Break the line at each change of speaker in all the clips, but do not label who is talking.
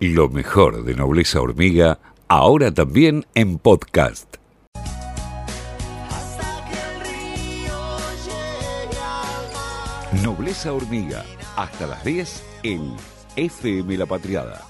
Lo mejor de Nobleza Hormiga, ahora también en podcast. Nobleza Hormiga, hasta las 10 en FM La Patriada.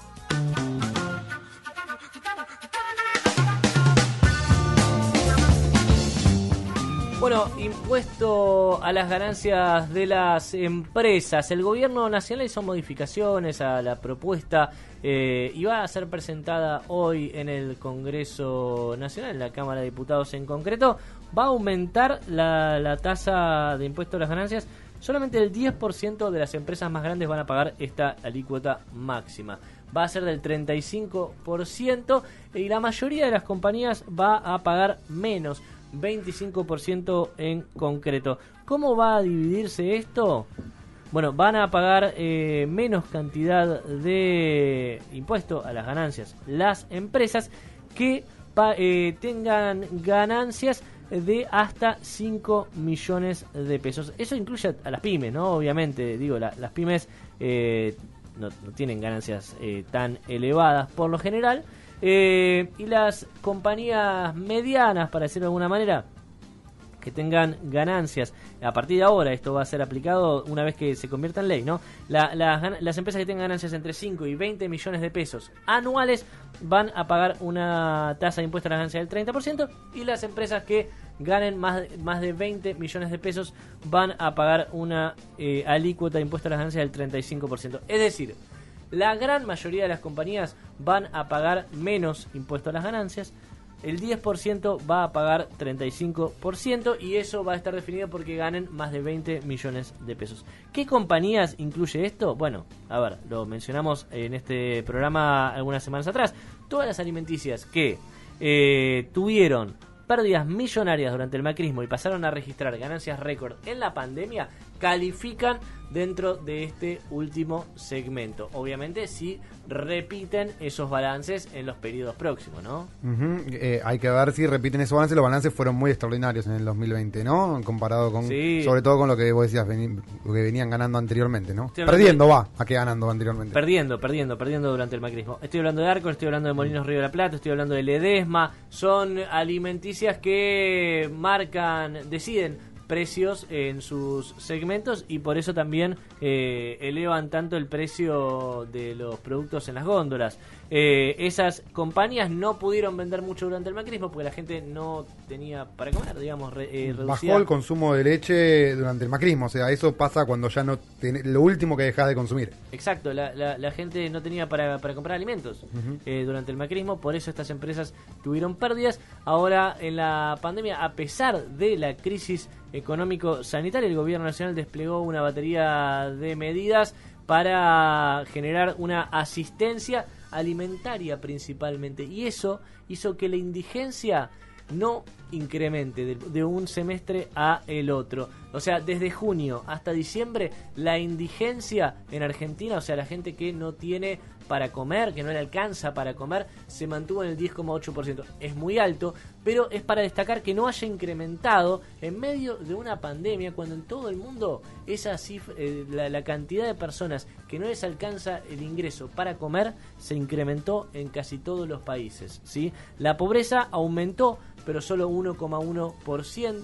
Impuesto a las ganancias de las empresas. El gobierno nacional hizo modificaciones a la propuesta eh, y va a ser presentada hoy en el Congreso Nacional, en la Cámara de Diputados en concreto. Va a aumentar la, la tasa de impuesto a las ganancias. Solamente el 10% de las empresas más grandes van a pagar esta alícuota máxima. Va a ser del 35% y la mayoría de las compañías va a pagar menos 25% en concreto. ¿Cómo va a dividirse esto? Bueno, van a pagar eh, menos cantidad de impuesto a las ganancias las empresas que eh, tengan ganancias de hasta 5 millones de pesos. Eso incluye a las pymes, ¿no? Obviamente, digo, las pymes eh, no, no, tienen ganancias tan elevadas por lo general. Eh, y las compañías medianas, para decirlo de alguna manera, que tengan ganancias. A partir de ahora esto va a ser aplicado una vez que se convierta en ley, ¿no? las empresas que tengan ganancias entre 5 y 20 millones de pesos anuales van a pagar una tasa de impuesto a la ganancia del 30% y las empresas que ganen más, más de 20 millones de pesos van a pagar una eh, alícuota de impuesto a la ganancia del 35%. Es decir, la gran mayoría de las compañías van a pagar menos impuesto a las ganancias. El 10% va a pagar 35% y eso va a estar definido porque ganen más de 20 millones de pesos. ¿Qué compañías incluye esto? Bueno, a ver, lo mencionamos en este programa algunas semanas atrás. Todas las alimenticias que eh, tuvieron pérdidas millonarias durante el macrismo y pasaron a registrar ganancias récord en la pandemia, califican dentro de este último segmento. Obviamente si repiten esos balances en los periodos próximos, ¿no?
Eh, hay que ver si repiten esos balances. Los balances fueron muy extraordinarios en el 2020, ¿no? Comparado con, sobre todo con lo que vos decías, lo que venían ganando anteriormente, ¿no? Perdiendo, va, a qué ganando anteriormente.
Perdiendo, perdiendo, perdiendo durante el macrismo. Estoy hablando de Arco, estoy hablando de Molinos Río de la Plata, estoy hablando de Ledesma. Son alimenticias que marcan, deciden precios en sus segmentos y por eso también eh, elevan tanto el precio de los productos en las góndolas. Eh, esas compañías no pudieron vender mucho durante el macrismo porque la gente no tenía para comer, digamos,
eh, Bajó el consumo de leche durante el macrismo, o sea, eso pasa cuando ya no tiene lo último que dejas de consumir.
Exacto, la, la, gente no tenía para, para comprar alimentos durante el macrismo, por eso estas empresas tuvieron pérdidas. Ahora en la pandemia, a pesar de la crisis económico sanitario, el gobierno nacional desplegó una batería de medidas para generar una asistencia alimentaria principalmente y eso hizo que la indigencia no incremente de, un semestre a el otro. O sea, desde junio hasta diciembre la indigencia en Argentina, o sea, la gente que no tiene para comer, que no le alcanza para comer, se mantuvo en el 10,8%. Es muy alto, pero es para destacar que no haya incrementado en medio de una pandemia, cuando en todo el mundo esa cifra, eh, la, cantidad de personas que no les alcanza el ingreso para comer se incrementó en casi todos los países. ¿sí? La pobreza aumentó, pero solo 1,1%,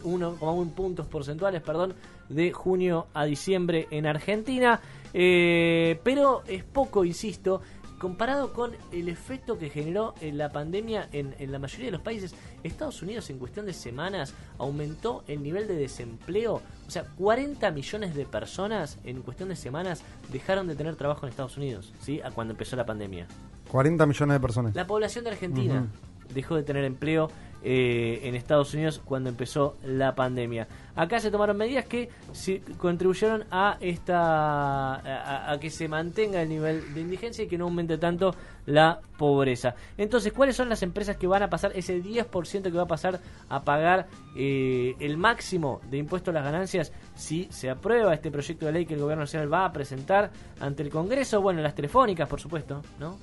1,1 puntos porcentuales, perdón, de junio a diciembre en Argentina. Eh, pero es poco, insisto, comparado con el efecto que generó en la pandemia en, la mayoría de los países. Estados Unidos en cuestión de semanas aumentó el nivel de desempleo. O sea, 40 millones de personas en cuestión de semanas dejaron de tener trabajo en Estados Unidos, ¿sí? A cuando empezó la pandemia.
40 millones de personas.
La población de Argentina dejó de tener empleo eh, en Estados Unidos cuando empezó la pandemia. Acá se tomaron medidas que contribuyeron a esta que se mantenga el nivel de indigencia y que no aumente tanto la pobreza. Entonces, ¿cuáles son las empresas que van a pasar ese 10% que va a pasar a pagar eh, el máximo de impuesto a las ganancias si se aprueba este proyecto de ley que el gobierno nacional va a presentar ante el Congreso? Bueno, las telefónicas, por supuesto, ¿no?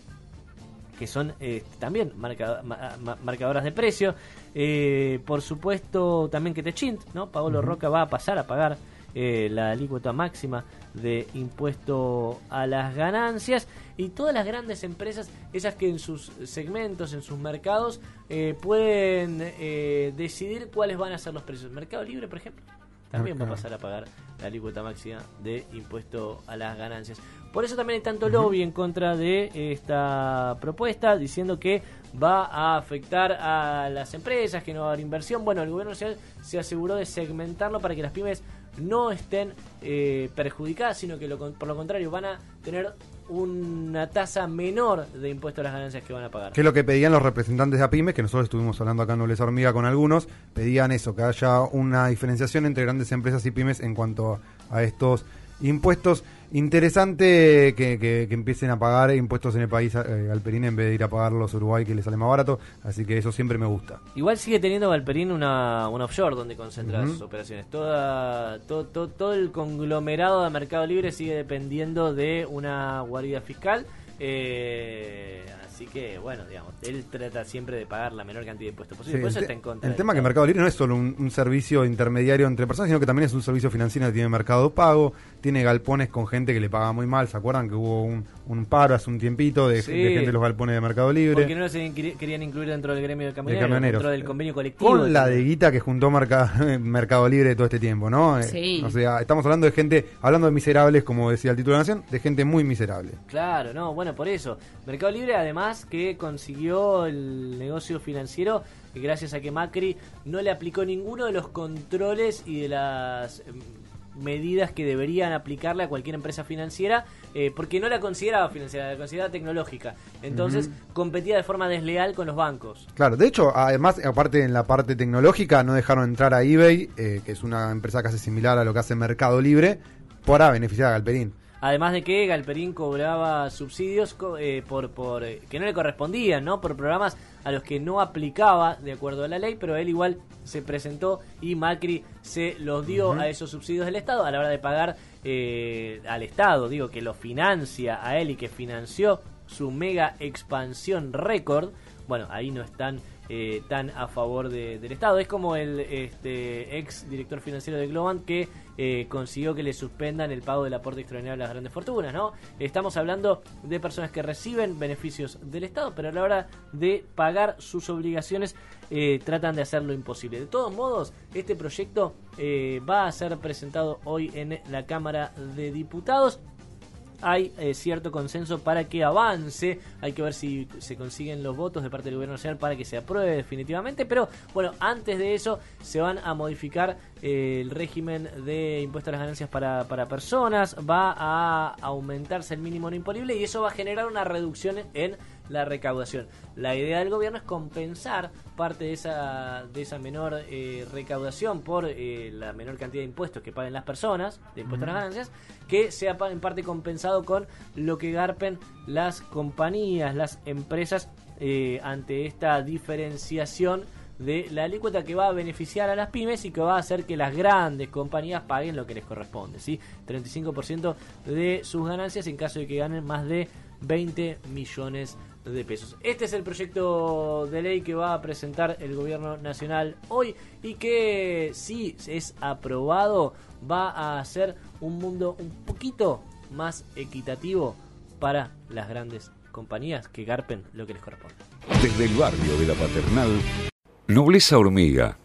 Que son eh, también marcadoras de precio. Eh, por supuesto, también que Techint, ¿no? Paolo Roca va a pasar a pagar eh, la alícuota máxima de impuesto a las ganancias y todas las grandes empresas, esas que en sus segmentos, en sus mercados, eh, pueden eh, decidir cuáles van a ser los precios. Mercado Libre, por ejemplo, también va a pasar a pagar la alícuota máxima de impuesto a las ganancias. Por eso también hay tanto lobby en contra de esta propuesta, diciendo que va a afectar a las empresas, que no va a haber inversión. Bueno, el gobierno se aseguró de segmentarlo para que las pymes no estén eh, perjudicadas, sino que por lo contrario van a tener una tasa menor de impuestos a las ganancias que van a pagar.
Que es lo que pedían los representantes de APIMES, que nosotros estuvimos hablando acá en Nobleza Hormiga con algunos, pedían eso, que haya una diferenciación entre grandes empresas y pymes en cuanto a estos impuestos. Interesante que, que, empiecen a pagar impuestos en el país eh, Galperín en vez de ir a pagarlos a Uruguay que les sale más barato, así que eso siempre me gusta.
Igual sigue teniendo Galperín una, una offshore donde concentra sus operaciones. Toda, todo, todo el conglomerado de Mercado Libre sigue dependiendo de una guarida fiscal. Eh, Así que, bueno, digamos, él trata siempre de pagar la menor cantidad de impuestos posible. Por eso está en contra.
El tema que Mercado Libre no es solo un, servicio intermediario entre personas, sino que también es un servicio financiero que tiene mercado pago, tiene galpones con gente que le paga muy mal. ¿Se acuerdan que hubo un, un paro hace un tiempito de, gente de los galpones de Mercado Libre?
Porque no se querían incluir dentro del gremio de camioneros, dentro del convenio colectivo.
Con la de guita que juntó Mercado Libre todo este tiempo, ¿no? Eh, sí. o sea, estamos hablando de gente, hablando de miserables, como decía el título de la Nación, de gente muy miserable.
Claro, no, bueno, por eso. Mercado Libre, además, que consiguió el negocio financiero gracias a que Macri no le aplicó ninguno de los controles y de las em, medidas que deberían aplicarle a cualquier empresa financiera eh, porque no la consideraba financiera, la consideraba tecnológica. Entonces competía de forma desleal con los bancos.
Claro, de hecho, además, aparte en la parte tecnológica, no dejaron entrar a eBay, eh, que es una empresa casi similar a lo que hace Mercado Libre, para beneficiar a Galperín.
Además de que Galperín cobraba subsidios eh, por, por eh, que no le correspondían, ¿no? Por programas a los que no aplicaba de acuerdo a la ley, pero él igual se presentó y Macri se los dio a esos subsidios del Estado a la hora de pagar eh, al Estado, digo, que lo financia a él y que financió su mega expansión récord. Bueno, ahí no están eh, tan a favor del Estado. Es como el este, ex director financiero de Globant que eh, consiguió que le suspendan el pago del aporte extraordinario a las grandes fortunas. ¿no? Estamos hablando de personas que reciben beneficios del Estado, pero a la hora de pagar sus obligaciones eh, tratan de hacerlo imposible. De todos modos, este proyecto va a ser presentado hoy en la Cámara de Diputados hay eh, cierto consenso para que avance. Hay que ver si se consiguen los votos de parte del gobierno nacional para que se apruebe definitivamente. Pero bueno, antes de eso se van a modificar eh, el régimen de impuesto a las ganancias para, para personas. Va a aumentarse el mínimo no imponible y eso va a generar una reducción en la recaudación. La idea del gobierno es compensar parte de esa, de esa menor eh, recaudación por eh, la menor cantidad de impuestos que paguen las personas, de impuestos a las ganancias, que sea en parte compensado con lo que garpen las compañías, las empresas eh, ante esta diferenciación de la alícuota que va a beneficiar a las pymes y que va a hacer que las grandes compañías paguen lo que les corresponde, ¿sí? 35% de sus ganancias en caso de que ganen más de 20 millones de pesos. Este es el proyecto de ley que va a presentar el gobierno nacional hoy y que si es aprobado va a hacer un mundo un poquito más equitativo para las grandes compañías que garpen lo que les corresponde.
Desde el barrio de la Paternal, Nobleza Hormiga